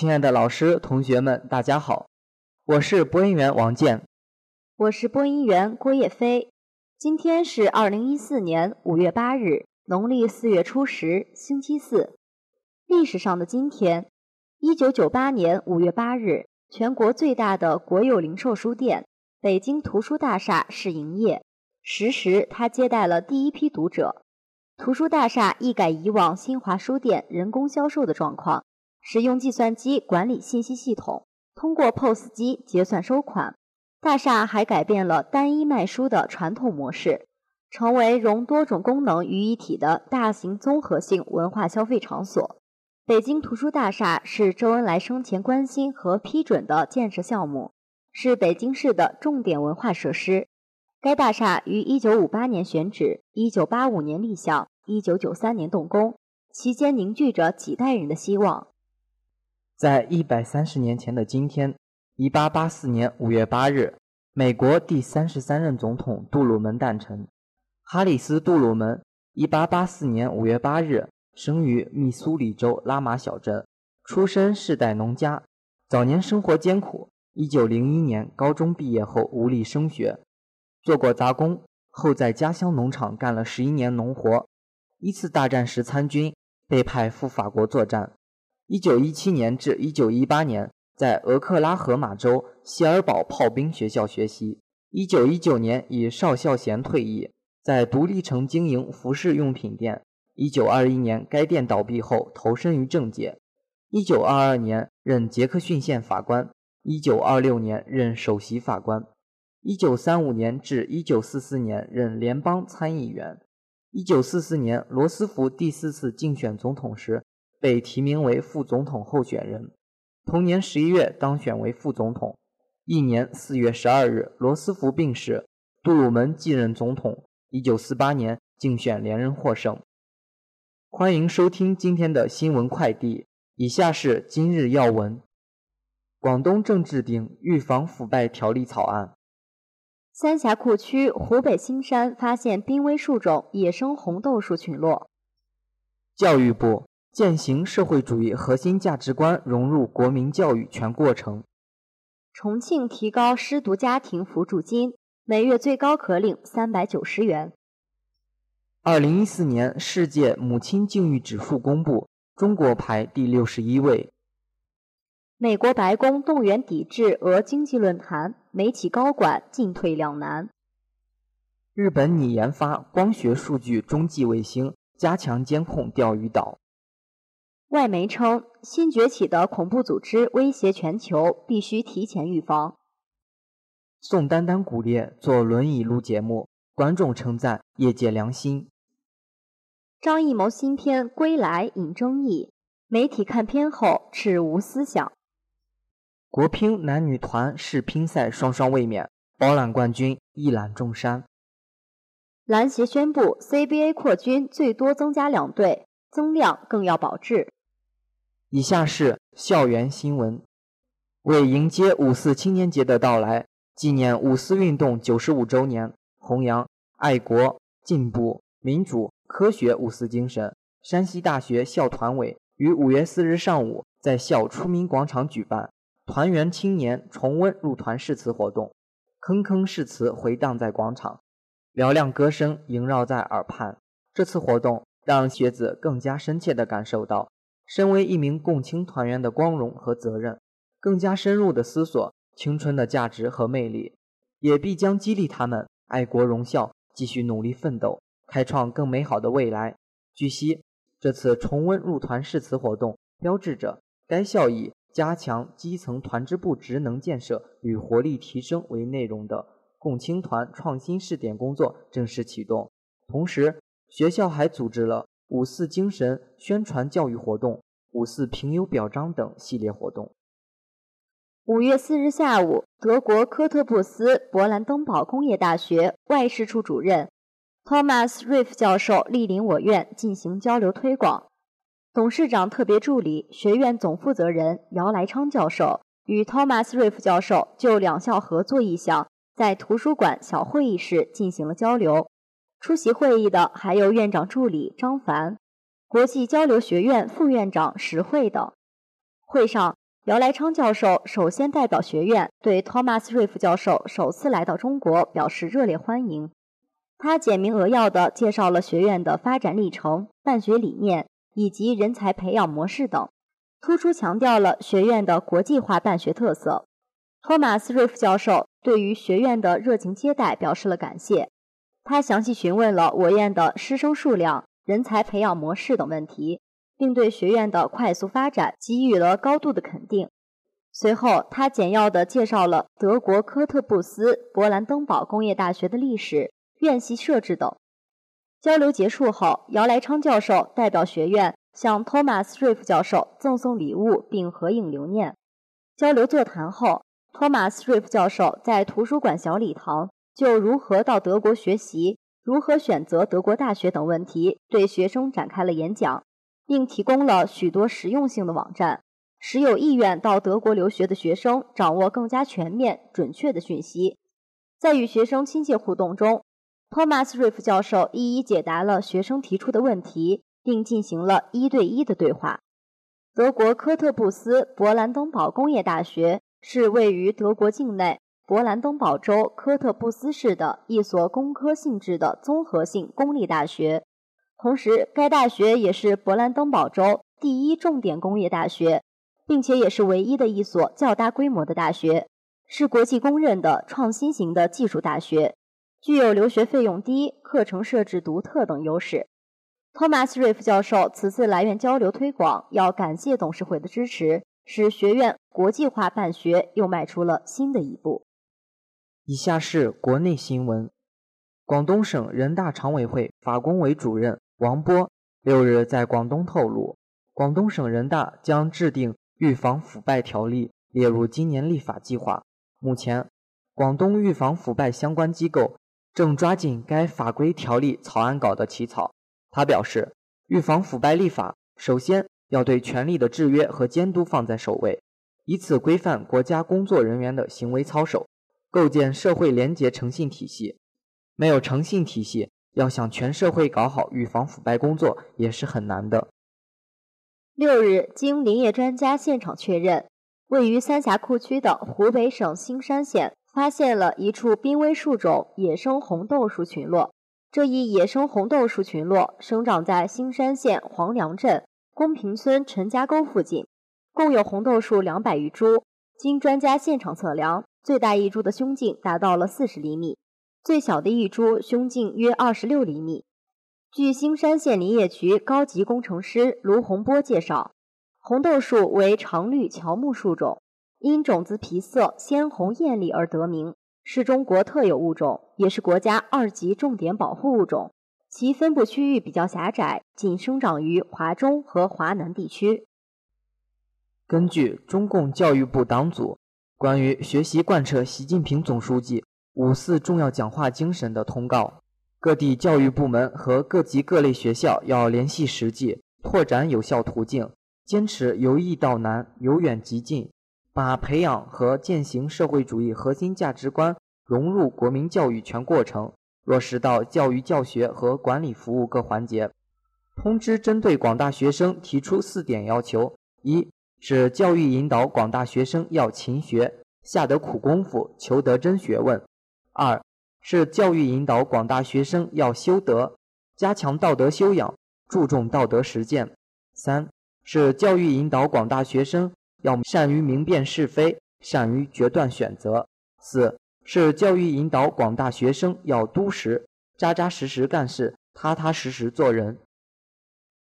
亲爱的老师、同学们，大家好，我是播音员王健，我是播音员郭叶飞。今天是二零一四年五月八日，农历四月初十，星期四。历史上的今天，一九九八年五月八日，全国最大的国有零售书店——北京图书大厦试营业。实时，它接待了第一批读者。图书大厦一改以往新华书店人工销售的状况，使用计算机管理信息系统，通过 POS 机结算收款。大厦还改变了单一卖书的传统模式，成为融多种功能于一体的大型综合性文化消费场所。北京图书大厦是周恩来生前关心和批准的建设项目，是北京市的重点文化设施。该大厦于1958年选址，1985年立项，1993年动工，期间凝聚着几代人的希望。在一百三十年前的今天，1884年5月8日，美国第三十三任总统杜鲁门诞辰。哈里斯·杜鲁门，1884年5月8日生于密苏里州拉马小镇，出身世代农家，早年生活艰苦。1901年高中毕业后无力升学。做过杂工，后在家乡农场干了十一年农活。一次大战时参军，被派赴法国作战。一九一七年至一九一八年，在俄克拉荷马州希尔堡炮兵学校学习。一九一九年以少校衔退役，在独立城经营服饰用品店。一九二一年该店倒闭后，投身于政界。一九二二年任杰克逊县法官。一九二六年任首席法官。一九三五年至一九四四年任联邦参议员。一九四四年，罗斯福第四次竞选总统时被提名为副总统候选人，同年十一月当选为副总统。一年四月十二日，罗斯福病逝，杜鲁门继任总统。一九四八年竞选连任获胜。欢迎收听今天的新闻快递，以下是今日要闻：广东正制定预防腐败条例草案。三峡库区湖北新山发现濒危树种野生红豆树群落。教育部践行社会主义核心价值观融入国民教育全过程。重庆提高失独家庭扶助金，每月最高可领三百九十元。二零一四年世界母亲境遇指数公布，中国排第六十一位。美国白宫动员抵制俄经济论坛，美企高管进退两难。日本拟研发光学数据中继卫星，加强监控钓鱼岛。外媒称，新崛起的恐怖组织威胁全球，必须提前预防。宋丹丹骨裂，坐轮椅录节目，观众称赞业界良心。张艺谋新片《归来》引争议，媒体看片后斥无思想。国乒男女团世乒赛双双卫冕，包揽冠军，一览众山。篮协宣布 CBA 扩军，最多增加两队，增量更要保质。以下是校园新闻：为迎接五四青年节的到来，纪念五四运动九十五周年，弘扬爱国、进步、民主、科学五四精神，山西大学校团委于五月四日上午在校出民广场举办。团员青年重温入团誓词活动，铿铿誓词回荡在广场，嘹亮歌声萦绕在耳畔。这次活动让学子更加深切地感受到身为一名共青团员的光荣和责任，更加深入地思索青春的价值和魅力，也必将激励他们爱国荣校，继续努力奋斗，开创更美好的未来。据悉，这次重温入团誓词活动标志着该校以。加强基层团支部职能建设与活力提升为内容的共青团创新试点工作正式启动。同时，学校还组织了五四精神宣传教育活动、五四评优表彰等系列活动。五月四日下午，德国科特布斯勃兰登堡工业大学外事处主任 Thomas Riff 教授莅临我院进行交流推广。董事长特别助理、学院总负责人姚来昌教授与 Thomas Riff 教授就两校合作意向，在图书馆小会议室进行了交流。出席会议的还有院长助理张凡、国际交流学院副院长石慧等。会上，姚来昌教授首先代表学院对托马斯·瑞夫教授首次来到中国表示热烈欢迎。他简明扼要地介绍了学院的发展历程、办学理念以及人才培养模式等，突出强调了学院的国际化办学特色。托马斯·瑞夫教授对于学院的热情接待表示了感谢。他详细询问了我院的师生数量、人才培养模式等问题。并对学院的快速发展给予了高度的肯定。随后，他简要地介绍了德国科特布斯勃兰登堡工业大学的历史、院系设置等。交流结束后，姚来昌教授代表学院向托马斯·瑞夫教授赠送礼物并合影留念。交流座谈后，托马斯·瑞夫教授在图书馆小礼堂就如何到德国学习、如何选择德国大学等问题对学生展开了演讲。并提供了许多实用性的网站，使有意愿到德国留学的学生掌握更加全面、准确的讯息。在与学生亲切互动中，托马斯·瑞夫教授一一解答了学生提出的问题，并进行了一对一的对话。德国科特布斯勃兰登堡工业大学是位于德国境内勃兰登堡州科特布斯市的一所工科性质的综合性公立大学。同时，该大学也是勃兰登堡州第一重点工业大学，并且也是唯一的一所较大规模的大学，是国际公认的创新型的技术大学，具有留学费用低、课程设置独特等优势。托马斯·瑞夫教授此次来院交流推广，要感谢董事会的支持，使学院国际化办学又迈出了新的一步。以下是国内新闻：广东省人大常委会法工委主任。王波六日在广东透露，广东省人大将制定预防腐败条例列入今年立法计划。目前，广东预防腐败相关机构正抓紧该法规条例草案稿的起草。他表示，预防腐败立法首先要对权力的制约和监督放在首位，以此规范国家工作人员的行为操守，构建社会廉洁诚信体系。没有诚信体系。要想全社会搞好预防腐败工作也是很难的。六日，经林业专家现场确认，位于三峡库区的湖北省兴山县发现了一处濒危树种野生红豆树群落。这一野生红豆树群落生长在兴山县黄梁镇公平村陈家沟附近，共有红豆树两百余株。经专家现场测量，最大一株的胸径达到了四十厘米。最小的一株胸径约二十六厘米。据兴山县林业局高级工程师卢洪波介绍，红豆树为常绿乔木树种，因种子皮色鲜红艳丽而得名，是中国特有物种，也是国家二级重点保护物种。其分布区域比较狭窄，仅生长于华中和华南地区。根据中共教育部党组关于学习贯彻习近平总书记。五四重要讲话精神的通告，各地教育部门和各级各类学校要联系实际，拓展有效途径，坚持由易到难、由远及近，把培养和践行社会主义核心价值观融入国民教育全过程，落实到教育教学和管理服务各环节。通知针对广大学生提出四点要求：一是教育引导广大学生要勤学，下得苦功夫，求得真学问。二是教育引导广大学生要修德，加强道德修养，注重道德实践。三是教育引导广大学生要善于明辨是非，善于决断选择。四是教育引导广大学生要督实，扎扎实实干事，踏踏实实做人。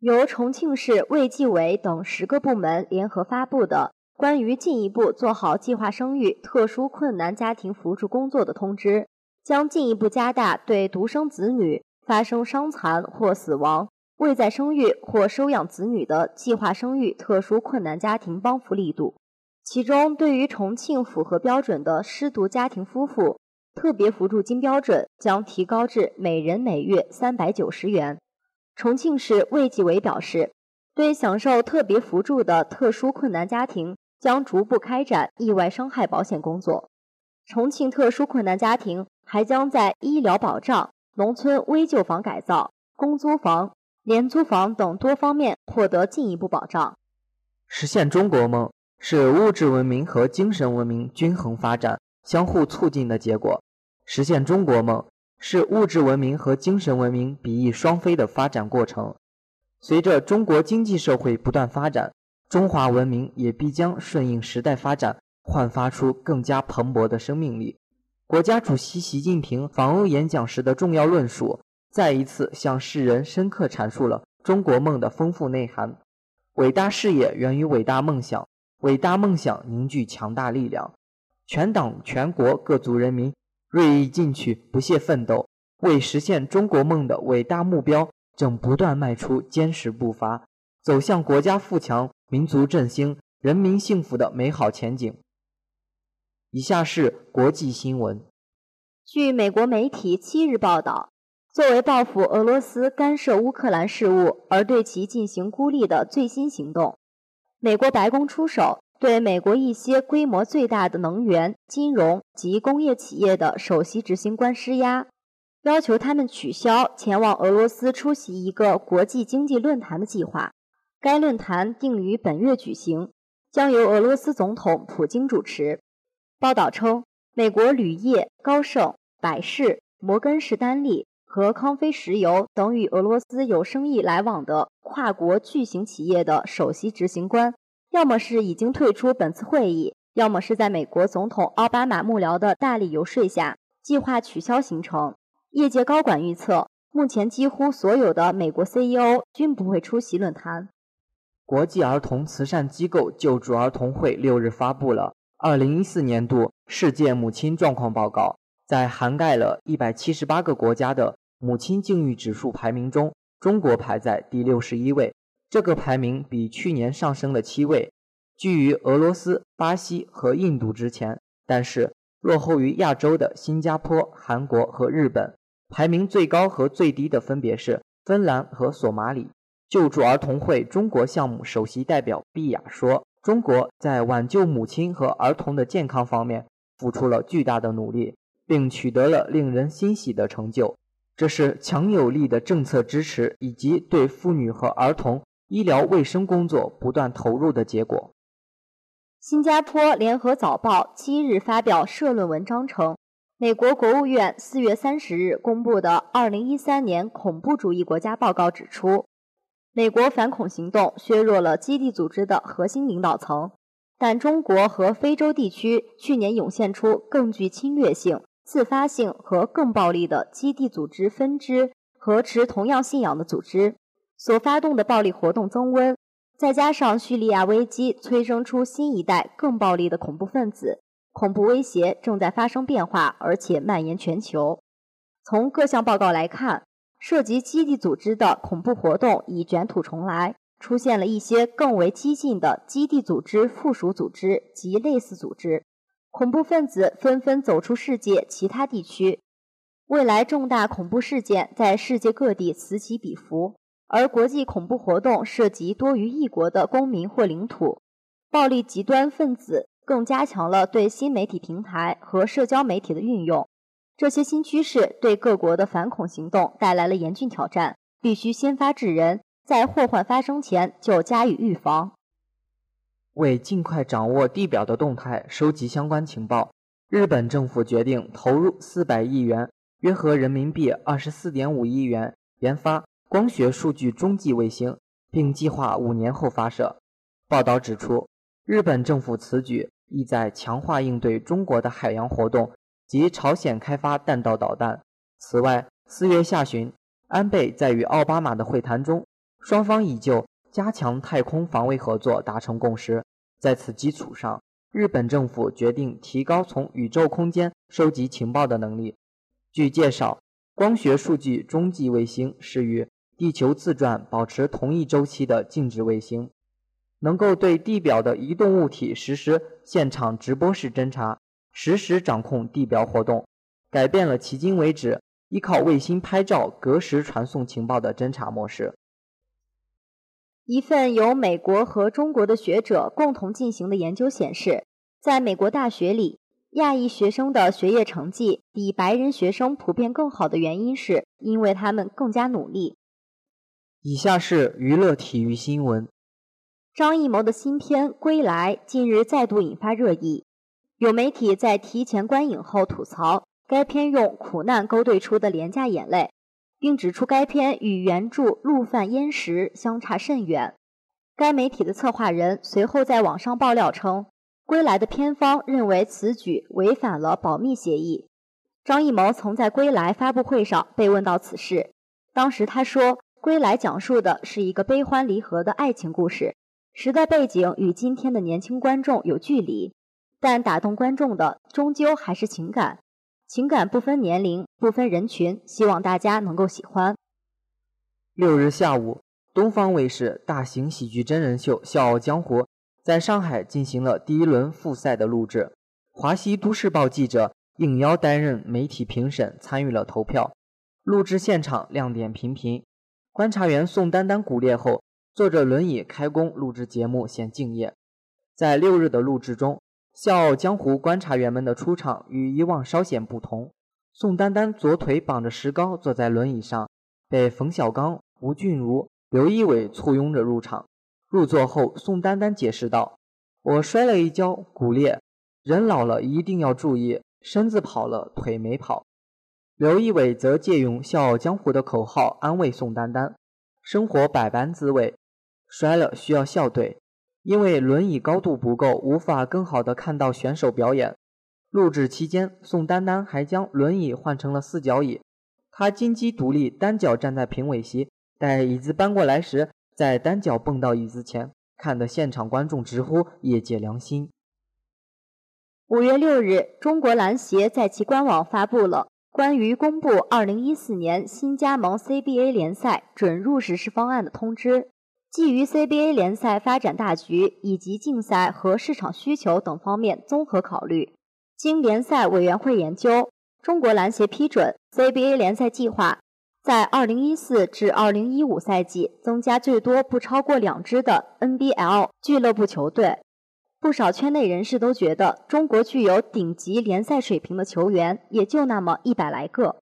由重庆市卫计委等十个部门联合发布的。关于进一步做好计划生育特殊困难家庭扶助工作的通知，将进一步加大对独生子女发生伤残或死亡、未再生育或收养子女的计划生育特殊困难家庭帮扶力度。其中，对于重庆符合标准的失独家庭夫妇，特别扶助金标准将提高至每人每月三百九十元。重庆市卫计委表示，对享受特别扶助的特殊困难家庭。将逐步开展意外伤害保险工作。重庆特殊困难家庭还将在医疗保障、农村危旧房改造、公租房、廉租房等多方面获得进一步保障。实现中国梦，是物质文明和精神文明均衡发展、相互促进的结果。实现中国梦是物质文明和精神文明比翼双飞的发展过程。随着中国经济社会不断发展，中华文明也必将顺应时代发展，焕发出更加蓬勃的生命力。国家主席习近平访欧演讲时的重要论述，再一次向世人深刻阐述了中国梦的丰富内涵。伟大事业源于伟大梦想。伟大梦想凝聚强大力量，全党全国各族人民锐意进取、不懈奋斗，为实现中国梦的伟大目标，正不断迈出坚实步伐，走向国家富强、民族振兴、人民幸福的美好前景。以下是国际新闻。据美国媒体七日报道，作为报复俄罗斯干涉乌克兰事务而对其进行孤立的最新行动。美国白宫出手，对美国一些规模最大的能源、金融及工业企业的首席执行官施压，要求他们取消前往俄罗斯出席一个国际经济论坛的计划。该论坛定于本月举行，将由俄罗斯总统普京主持。报道称，美国铝业、高盛、百事、摩根士丹利和康菲石油等与俄罗斯有生意来往的跨国巨型企业的首席执行官，要么是已经退出本次会议，要么是在美国总统奥巴马幕僚的大力游说下，计划取消行程。业界高管预测，目前几乎所有的美国 CEO 均不会出席论坛。国际儿童慈善机构救助儿童会六日发布了二零一四年度世界母亲状况报告，在涵盖了一百七十八个国家的。母亲境遇指数排名中，中国排在第六十一位，这个排名比去年上升了七位，居于俄罗斯、巴西和印度之前，但是落后于亚洲的新加坡、韩国和日本。排名最高和最低的分别是芬兰和索马里。救助儿童会中国项目首席代表毕雅说：“中国在挽救母亲和儿童的健康方面付出了巨大的努力，并取得了令人欣喜的成就。”这是强有力的政策支持以及对妇女和儿童医疗卫生工作不断投入的结果。新加坡联合早报七日发表社论文章称，美国国务院四月三十日公布的二零一三年恐怖主义国家报告指出，美国反恐行动削弱了基地组织的核心领导层，但中国和非洲地区去年涌现出更具侵略性。自发性和更暴力的基地组织分支和持同样信仰的组织所发动的暴力活动增温，再加上叙利亚危机催生出新一代更暴力的恐怖分子，恐怖威胁正在发生变化，而且蔓延全球。从各项报告来看，涉及基地组织的恐怖活动已卷土重来，出现了一些更为激进的基地组织附属组织及类似组织。恐怖分子纷纷走出世界其他地区，未来重大恐怖事件在世界各地此起彼伏，而国际恐怖活动涉及多于一国的公民或领土。暴力极端分子更加强了对新媒体平台和社交媒体的运用。这些新趋势对各国的反恐行动带来了严峻挑战，必须先发制人，在祸患发生前就加以预防。为尽快掌握地表的动态，收集相关情报，日本政府决定投入四百亿元（约合人民币二十四点五亿元）研发光学数据中继卫星，并计划五年后发射。报道指出，日本政府此举意在强化应对中国的海洋活动及朝鲜开发弹道导弹。此外，四月下旬，安倍在与奥巴马的会谈中，双方已就加强太空防卫合作达成共识。在此基础上，日本政府决定提高从宇宙空间收集情报的能力。据介绍，光学数据中继卫星是与地球自转保持同一周期的静止卫星，能够对地表的移动物体实施现场直播式侦察，实时掌控地表活动，改变了迄今为止依靠卫星拍照隔时传送情报的侦察模式。一份由美国和中国的学者共同进行的研究显示，在美国大学里，亚裔学生的学业成绩比白人学生普遍更好的原因是，因为他们更加努力。以下是娱乐体育新闻：张艺谋的新片《归来》近日再度引发热议，有媒体在提前观影后吐槽该片用苦难勾兑出的廉价眼泪，并指出该片与原著《陆犯焉识》相差甚远。该媒体的策划人随后在网上爆料称，《归来》的片方认为此举违反了保密协议。张艺谋曾在《归来》发布会上被问到此事，当时他说。《归来》讲述的是一个悲欢离合的爱情故事，时代背景与今天的年轻观众有距离，但打动观众的终究还是情感，情感不分年龄、不分人群，希望大家能够喜欢。六日下午，东方卫视大型喜剧真人秀《笑傲江湖》在上海进行了第一轮复赛的录制，华西都市报记者应邀担任媒体评审，参与了投票。录制现场亮点频频。观察员宋丹丹骨裂后，坐着轮椅开工录制节目，显敬业。在六日的录制中，《笑傲江湖》观察员们的出场与以往稍显不同。宋丹丹左腿绑着石膏，坐在轮椅上，被冯小刚、吴俊如、刘仪伟簇拥着入场。入座后，宋丹丹解释道：“我摔了一跤，骨裂。人老了一定要注意，身子跑了，腿没跑。”刘仪伟则借用《笑傲江湖》的口号安慰宋丹丹：“生活百般滋味，摔了需要笑对，因为轮椅高度不够，无法更好的看到选手表演。”录制期间，宋丹丹还将轮椅换成了四脚椅，她金鸡独立，单脚站在评委席，待椅子搬过来时，再单脚蹦到椅子前，看得现场观众直呼业界良心。五月六日，中国篮协在其官网发布了。关于公布二零一四年新加盟 CBA 联赛准入实施方案的通知，基于 CBA 联赛发展大局以及竞赛和市场需求等方面综合考虑，经联赛委员会研究，中国篮协批准 CBA 联赛计划在二零一四至二零一五赛季增加最多不超过两支的 NBL 俱乐部球队。不少圈内人士都觉得，中国具有顶级联赛水平的球员也就那么一百来个。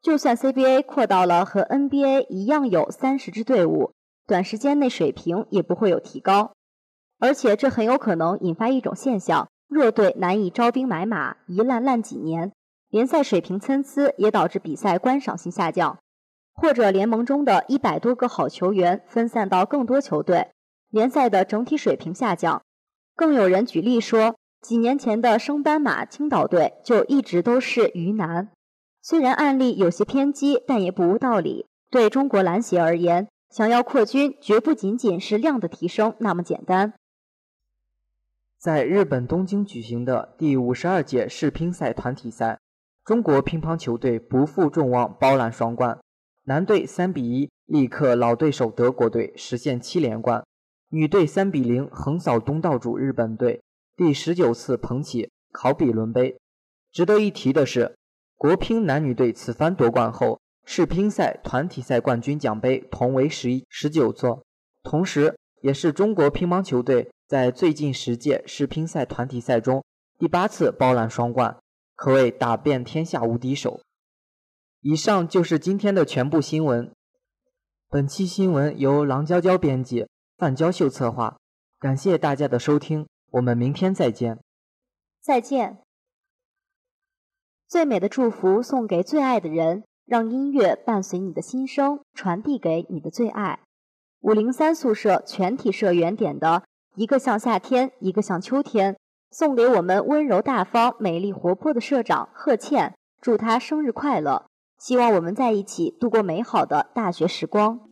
就算 CBA 扩到了和 NBA 一样有三十支队伍，短时间内水平也不会有提高。而且这很有可能引发一种现象：弱队难以招兵买马，一烂烂几年，联赛水平参差，也导致比赛观赏性下降；或者联盟中的一百多个好球员分散到更多球队，联赛的整体水平下降。更有人举例说，几年前的升班马青岛队就一直都是鱼腩。虽然案例有些偏激，但也不无道理。对中国篮协而言，想要扩军，绝不仅仅是量的提升那么简单。在日本东京举行的第五十二届世乒赛团体赛，中国乒乓球队不负众望，包揽双冠。男队三比一力克老对手德国队，实现七连冠。女队三比零横扫东道主日本队，第十九次捧起考比伦杯。值得一提的是，国乒男女队此番夺冠后，世乒赛团体赛冠军奖杯同为十一十九座，同时也是中国乒乓球队在最近十届世乒赛团体赛中第八次包揽双冠，可谓打遍天下无敌手。以上就是今天的全部新闻。本期新闻由郎娇娇编辑。范娇秀策划，感谢大家的收听，我们明天再见。再见。最美的祝福送给最爱的人，让音乐伴随你的心声，传递给你的最爱。五零三宿舍全体社员点的一个像夏天，一个像秋天，送给我们温柔大方、美丽活泼的社长贺倩，祝她生日快乐！希望我们在一起度过美好的大学时光。